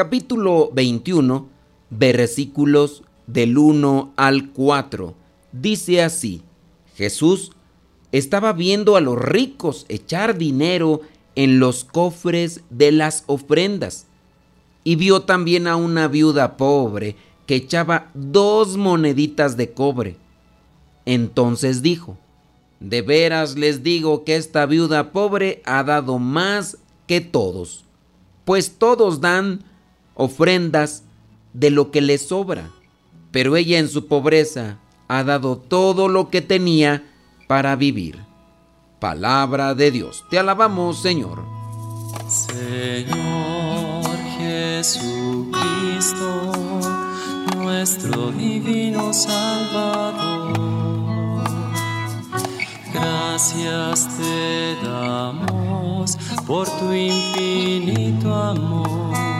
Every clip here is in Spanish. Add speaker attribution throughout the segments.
Speaker 1: capítulo 21 versículos del 1 al 4. Dice así, Jesús estaba viendo a los ricos echar dinero en los cofres de las ofrendas y vio también a una viuda pobre que echaba dos moneditas de cobre. Entonces dijo, de veras les digo que esta viuda pobre ha dado más que todos, pues todos dan ofrendas de lo que les sobra, pero ella en su pobreza ha dado todo lo que tenía para vivir. Palabra de Dios, te alabamos Señor.
Speaker 2: Señor Jesucristo, nuestro divino Salvador Gracias te damos por tu infinito amor.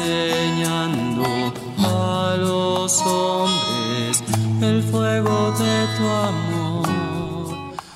Speaker 2: enseñando a los hombres el fuego de tu amor.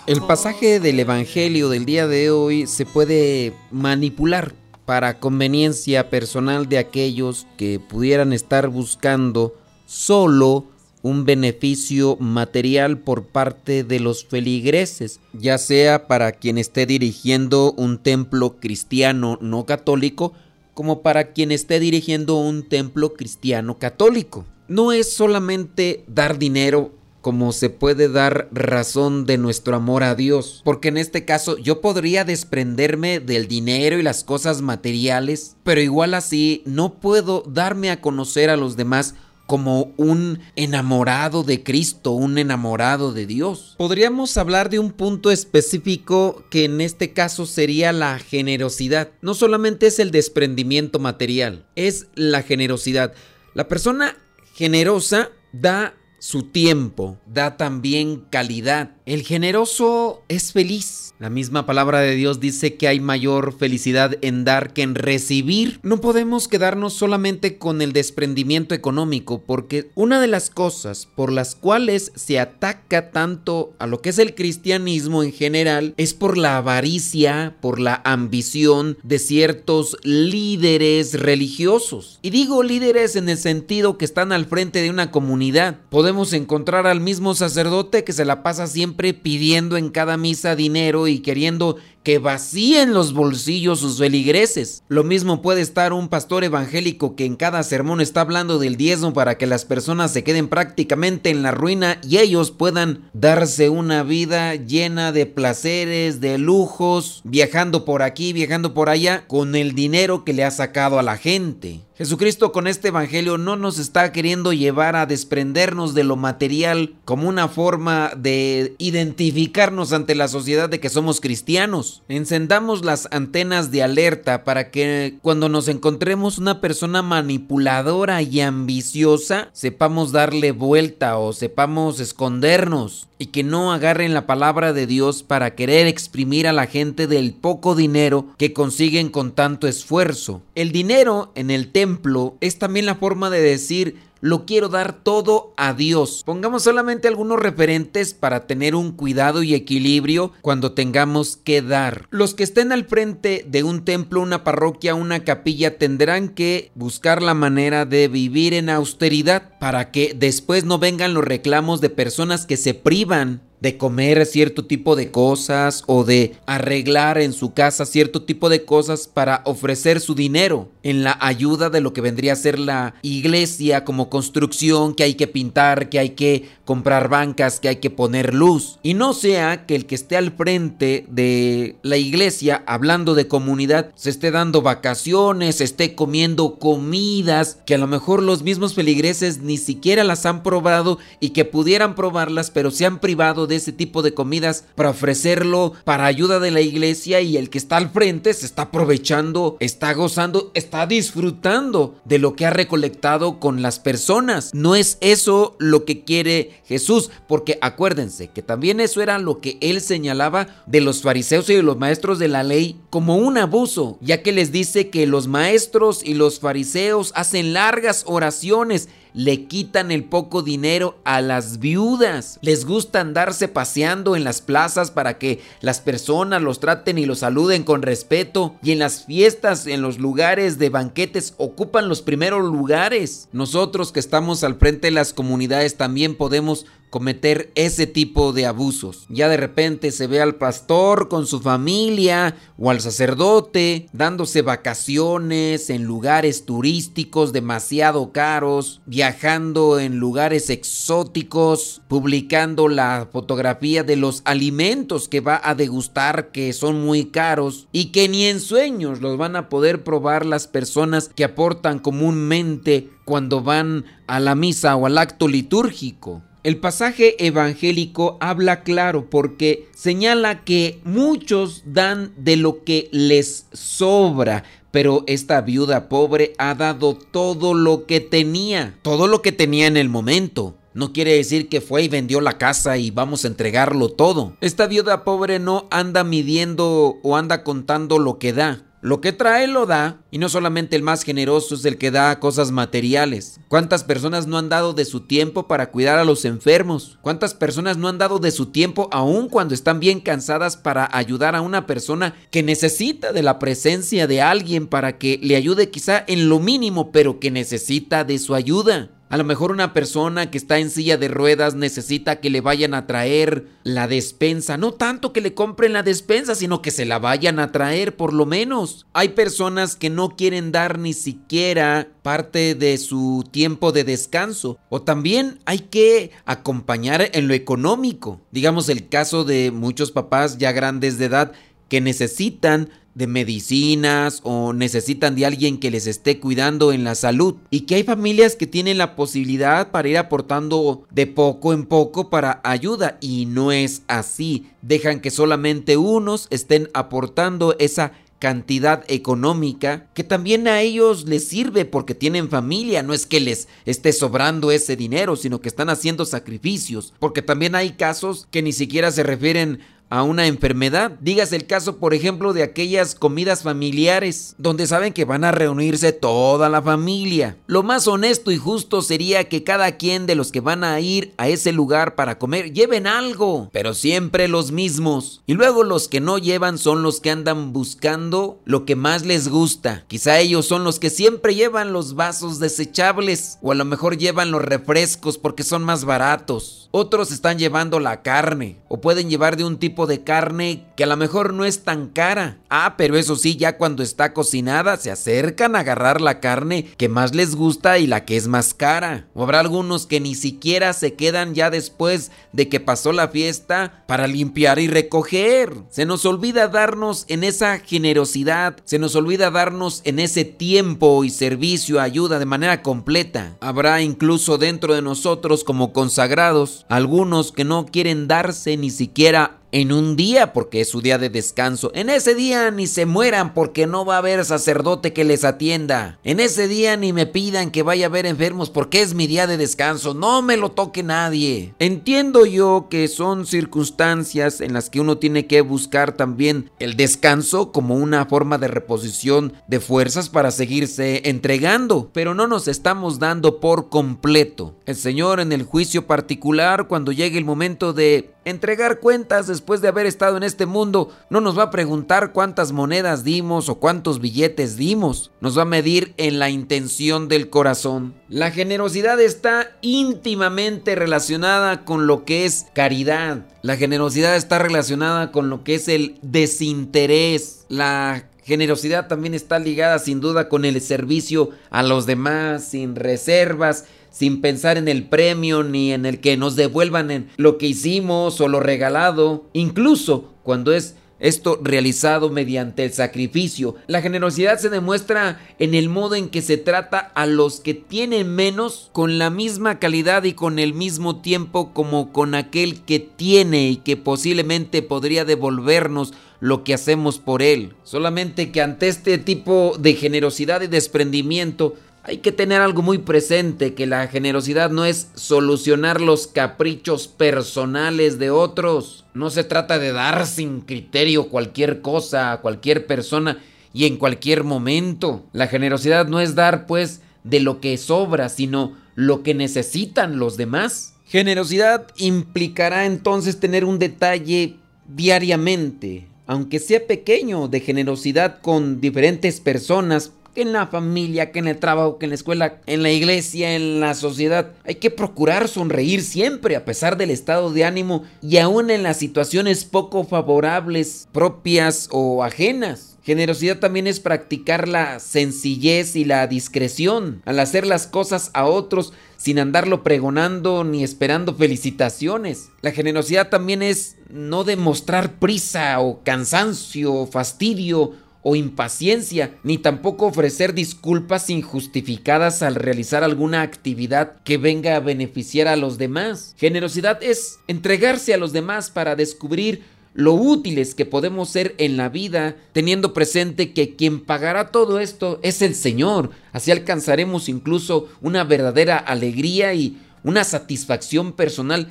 Speaker 1: El pasaje del Evangelio del día de hoy se puede manipular para conveniencia personal de aquellos que pudieran estar buscando solo un beneficio material por parte de los feligreses, ya sea para quien esté dirigiendo un templo cristiano no católico, como para quien esté dirigiendo un templo cristiano católico. No es solamente dar dinero como se puede dar razón de nuestro amor a Dios, porque en este caso yo podría desprenderme del dinero y las cosas materiales, pero igual así no puedo darme a conocer a los demás como un enamorado de Cristo, un enamorado de Dios. Podríamos hablar de un punto específico que en este caso sería la generosidad. No solamente es el desprendimiento material, es la generosidad. La persona generosa da su tiempo, da también calidad. El generoso es feliz. La misma palabra de Dios dice que hay mayor felicidad en dar que en recibir. No podemos quedarnos solamente con el desprendimiento económico, porque una de las cosas por las cuales se ataca tanto a lo que es el cristianismo en general es por la avaricia, por la ambición de ciertos líderes religiosos. Y digo líderes en el sentido que están al frente de una comunidad. Podemos encontrar al mismo sacerdote que se la pasa siempre pidiendo en cada misa dinero y queriendo que vacíen los bolsillos sus feligreses. Lo mismo puede estar un pastor evangélico que en cada sermón está hablando del diezmo para que las personas se queden prácticamente en la ruina y ellos puedan darse una vida llena de placeres, de lujos, viajando por aquí, viajando por allá, con el dinero que le ha sacado a la gente. Jesucristo con este Evangelio no nos está queriendo llevar a desprendernos de lo material como una forma de identificarnos ante la sociedad de que somos cristianos. Encendamos las antenas de alerta para que cuando nos encontremos una persona manipuladora y ambiciosa, sepamos darle vuelta o sepamos escondernos y que no agarren la palabra de Dios para querer exprimir a la gente del poco dinero que consiguen con tanto esfuerzo. El dinero en el templo es también la forma de decir lo quiero dar todo a Dios. Pongamos solamente algunos referentes para tener un cuidado y equilibrio cuando tengamos que dar. Los que estén al frente de un templo, una parroquia, una capilla tendrán que buscar la manera de vivir en austeridad para que después no vengan los reclamos de personas que se privan van de comer cierto tipo de cosas o de arreglar en su casa cierto tipo de cosas para ofrecer su dinero en la ayuda de lo que vendría a ser la iglesia como construcción que hay que pintar, que hay que comprar bancas, que hay que poner luz. Y no sea que el que esté al frente de la iglesia hablando de comunidad se esté dando vacaciones, esté comiendo comidas que a lo mejor los mismos feligreses ni siquiera las han probado y que pudieran probarlas, pero se han privado de ese tipo de comidas para ofrecerlo para ayuda de la iglesia y el que está al frente se está aprovechando, está gozando, está disfrutando de lo que ha recolectado con las personas. No es eso lo que quiere Jesús, porque acuérdense que también eso era lo que él señalaba de los fariseos y de los maestros de la ley como un abuso, ya que les dice que los maestros y los fariseos hacen largas oraciones le quitan el poco dinero a las viudas. Les gusta andarse paseando en las plazas para que las personas los traten y los saluden con respeto. Y en las fiestas, en los lugares de banquetes, ocupan los primeros lugares. Nosotros que estamos al frente de las comunidades también podemos cometer ese tipo de abusos. Ya de repente se ve al pastor con su familia o al sacerdote dándose vacaciones en lugares turísticos demasiado caros, viajando en lugares exóticos, publicando la fotografía de los alimentos que va a degustar que son muy caros y que ni en sueños los van a poder probar las personas que aportan comúnmente cuando van a la misa o al acto litúrgico. El pasaje evangélico habla claro porque señala que muchos dan de lo que les sobra, pero esta viuda pobre ha dado todo lo que tenía, todo lo que tenía en el momento. No quiere decir que fue y vendió la casa y vamos a entregarlo todo. Esta viuda pobre no anda midiendo o anda contando lo que da. Lo que trae lo da, y no solamente el más generoso es el que da cosas materiales. ¿Cuántas personas no han dado de su tiempo para cuidar a los enfermos? ¿Cuántas personas no han dado de su tiempo aún cuando están bien cansadas para ayudar a una persona que necesita de la presencia de alguien para que le ayude quizá en lo mínimo, pero que necesita de su ayuda? A lo mejor una persona que está en silla de ruedas necesita que le vayan a traer la despensa. No tanto que le compren la despensa, sino que se la vayan a traer por lo menos. Hay personas que no quieren dar ni siquiera parte de su tiempo de descanso. O también hay que acompañar en lo económico. Digamos el caso de muchos papás ya grandes de edad que necesitan de medicinas o necesitan de alguien que les esté cuidando en la salud. Y que hay familias que tienen la posibilidad para ir aportando de poco en poco para ayuda. Y no es así. Dejan que solamente unos estén aportando esa cantidad económica que también a ellos les sirve porque tienen familia, no es que les esté sobrando ese dinero, sino que están haciendo sacrificios, porque también hay casos que ni siquiera se refieren a una enfermedad. Dígase el caso, por ejemplo, de aquellas comidas familiares, donde saben que van a reunirse toda la familia. Lo más honesto y justo sería que cada quien de los que van a ir a ese lugar para comer lleven algo, pero siempre los mismos. Y luego los que no llevan son los que andan buscando lo que más les gusta. Quizá ellos son los que siempre llevan los vasos desechables, o a lo mejor llevan los refrescos porque son más baratos. Otros están llevando la carne, o pueden llevar de un tipo de carne que a lo mejor no es tan cara. Ah, pero eso sí, ya cuando está cocinada se acercan a agarrar la carne que más les gusta y la que es más cara. O habrá algunos que ni siquiera se quedan ya después de que pasó la fiesta para limpiar y recoger. Se nos olvida darnos en esa generosidad, se nos olvida darnos en ese tiempo y servicio, ayuda de manera completa. Habrá incluso dentro de nosotros como consagrados algunos que no quieren darse ni siquiera en un día porque es su día de descanso. En ese día ni se mueran porque no va a haber sacerdote que les atienda. En ese día ni me pidan que vaya a ver enfermos porque es mi día de descanso. No me lo toque nadie. Entiendo yo que son circunstancias en las que uno tiene que buscar también el descanso como una forma de reposición de fuerzas para seguirse entregando. Pero no nos estamos dando por completo. El Señor en el juicio particular cuando llegue el momento de entregar cuentas después de haber estado en este mundo. No nos va a preguntar cuántas monedas dimos o cuántos billetes dimos. Nos va a medir en la intención del corazón. La generosidad está íntimamente relacionada con lo que es caridad. La generosidad está relacionada con lo que es el desinterés. La generosidad también está ligada sin duda con el servicio a los demás, sin reservas sin pensar en el premio ni en el que nos devuelvan en lo que hicimos o lo regalado, incluso cuando es esto realizado mediante el sacrificio. La generosidad se demuestra en el modo en que se trata a los que tienen menos con la misma calidad y con el mismo tiempo como con aquel que tiene y que posiblemente podría devolvernos lo que hacemos por él. Solamente que ante este tipo de generosidad y desprendimiento hay que tener algo muy presente, que la generosidad no es solucionar los caprichos personales de otros. No se trata de dar sin criterio cualquier cosa a cualquier persona y en cualquier momento. La generosidad no es dar pues de lo que sobra, sino lo que necesitan los demás. Generosidad implicará entonces tener un detalle diariamente, aunque sea pequeño, de generosidad con diferentes personas que en la familia, que en el trabajo, que en la escuela, en la iglesia, en la sociedad. Hay que procurar sonreír siempre a pesar del estado de ánimo y aún en las situaciones poco favorables, propias o ajenas. Generosidad también es practicar la sencillez y la discreción al hacer las cosas a otros sin andarlo pregonando ni esperando felicitaciones. La generosidad también es no demostrar prisa o cansancio o fastidio o impaciencia, ni tampoco ofrecer disculpas injustificadas al realizar alguna actividad que venga a beneficiar a los demás. Generosidad es entregarse a los demás para descubrir lo útiles que podemos ser en la vida, teniendo presente que quien pagará todo esto es el Señor. Así alcanzaremos incluso una verdadera alegría y una satisfacción personal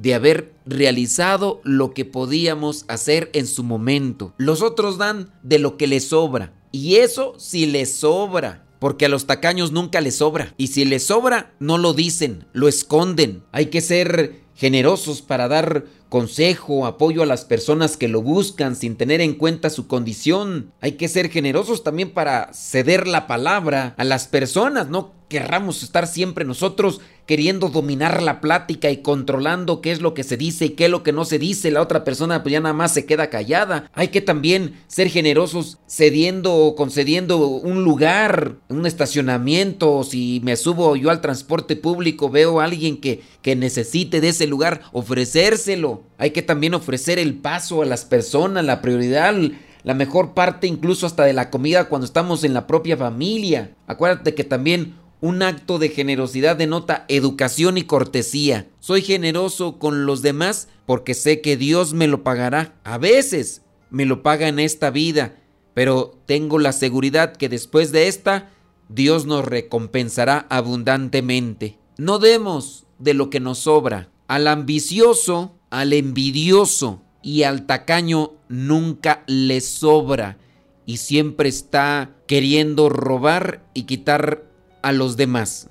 Speaker 1: de haber realizado lo que podíamos hacer en su momento. Los otros dan de lo que les sobra. Y eso si les sobra. Porque a los tacaños nunca les sobra. Y si les sobra, no lo dicen, lo esconden. Hay que ser generosos para dar consejo, apoyo a las personas que lo buscan sin tener en cuenta su condición. Hay que ser generosos también para ceder la palabra a las personas, no querramos estar siempre nosotros queriendo dominar la plática y controlando qué es lo que se dice y qué es lo que no se dice. La otra persona pues ya nada más se queda callada. Hay que también ser generosos cediendo o concediendo un lugar, un estacionamiento. Si me subo yo al transporte público, veo a alguien que, que necesite de ese lugar, ofrecérselo. Hay que también ofrecer el paso a las personas, la prioridad la mejor parte incluso hasta de la comida cuando estamos en la propia familia. Acuérdate que también un acto de generosidad denota educación y cortesía. Soy generoso con los demás porque sé que Dios me lo pagará. A veces me lo paga en esta vida, pero tengo la seguridad que después de esta, Dios nos recompensará abundantemente. No demos de lo que nos sobra. Al ambicioso, al envidioso y al tacaño nunca le sobra y siempre está queriendo robar y quitar a los demás.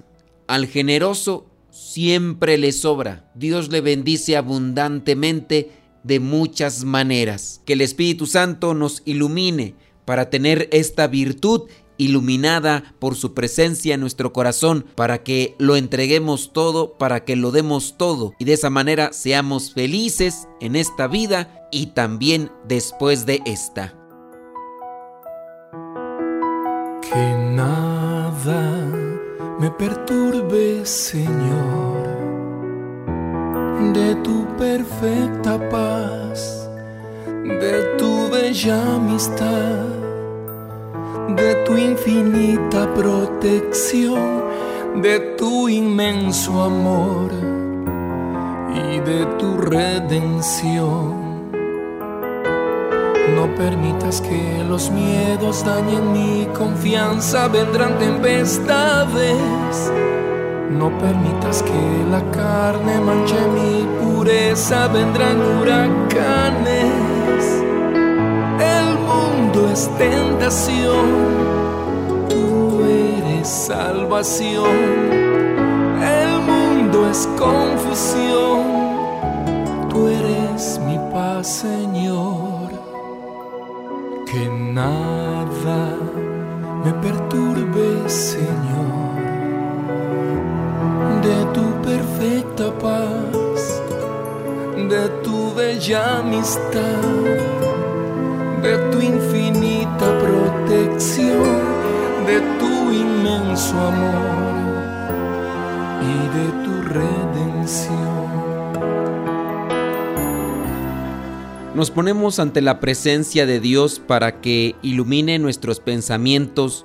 Speaker 1: Al generoso siempre le sobra. Dios le bendice abundantemente de muchas maneras. Que el Espíritu Santo nos ilumine para tener esta virtud iluminada por su presencia en nuestro corazón, para que lo entreguemos todo, para que lo demos todo y de esa manera seamos felices en esta vida y también después de esta.
Speaker 3: Que me perturbe, Señor, de tu perfecta paz, de tu bella amistad, de tu infinita protección, de tu inmenso amor y de tu redención. No permitas que los miedos dañen mi confianza, vendrán tempestades. No permitas que la carne manche mi pureza, vendrán huracanes. El mundo es tentación, tú eres salvación. El mundo es confusión tú eres mi paz, Señor. Que nada me perturbe, Señor. De tu perfecta paz, de tu bella amistad, de tu infinita protección, de tu inmenso amor y de tu redención.
Speaker 1: Nos ponemos ante la presencia de Dios para que ilumine nuestros pensamientos,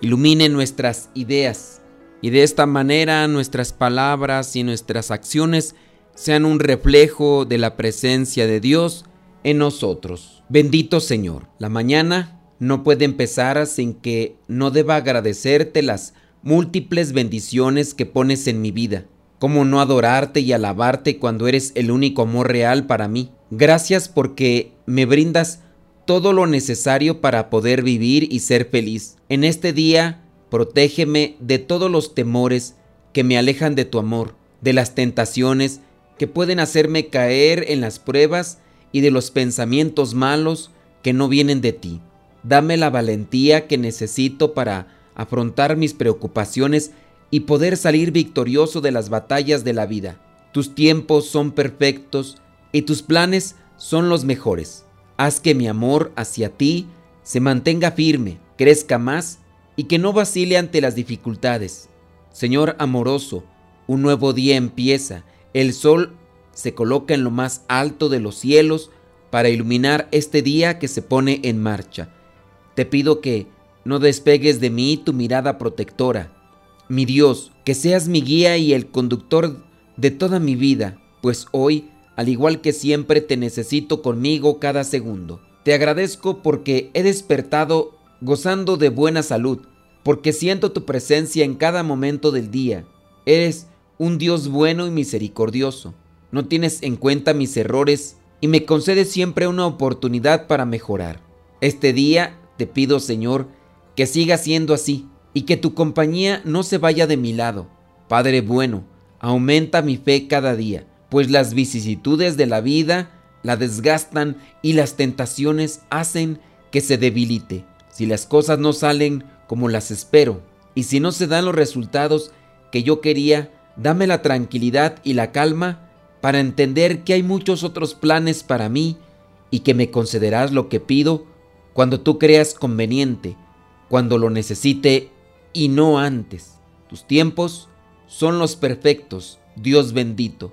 Speaker 1: ilumine nuestras ideas y de esta manera nuestras palabras y nuestras acciones sean un reflejo de la presencia de Dios en nosotros. Bendito Señor, la mañana no puede empezar sin que no deba agradecerte las múltiples bendiciones que pones en mi vida. ¿Cómo no adorarte y alabarte cuando eres el único amor real para mí? Gracias porque me brindas todo lo necesario para poder vivir y ser feliz. En este día, protégeme de todos los temores que me alejan de tu amor, de las tentaciones que pueden hacerme caer en las pruebas y de los pensamientos malos que no vienen de ti. Dame la valentía que necesito para afrontar mis preocupaciones y poder salir victorioso de las batallas de la vida. Tus tiempos son perfectos y tus planes son los mejores. Haz que mi amor hacia ti se mantenga firme, crezca más y que no vacile ante las dificultades. Señor amoroso, un nuevo día empieza, el sol se coloca en lo más alto de los cielos para iluminar este día que se pone en marcha. Te pido que no despegues de mí tu mirada protectora. Mi Dios, que seas mi guía y el conductor de toda mi vida, pues hoy al igual que siempre te necesito conmigo cada segundo. Te agradezco porque he despertado gozando de buena salud, porque siento tu presencia en cada momento del día. Eres un Dios bueno y misericordioso. No tienes en cuenta mis errores y me concedes siempre una oportunidad para mejorar. Este día te pido, Señor, que siga siendo así y que tu compañía no se vaya de mi lado. Padre bueno, aumenta mi fe cada día pues las vicisitudes de la vida la desgastan y las tentaciones hacen que se debilite. Si las cosas no salen como las espero y si no se dan los resultados que yo quería, dame la tranquilidad y la calma para entender que hay muchos otros planes para mí y que me concederás lo que pido cuando tú creas conveniente, cuando lo necesite y no antes. Tus tiempos son los perfectos, Dios bendito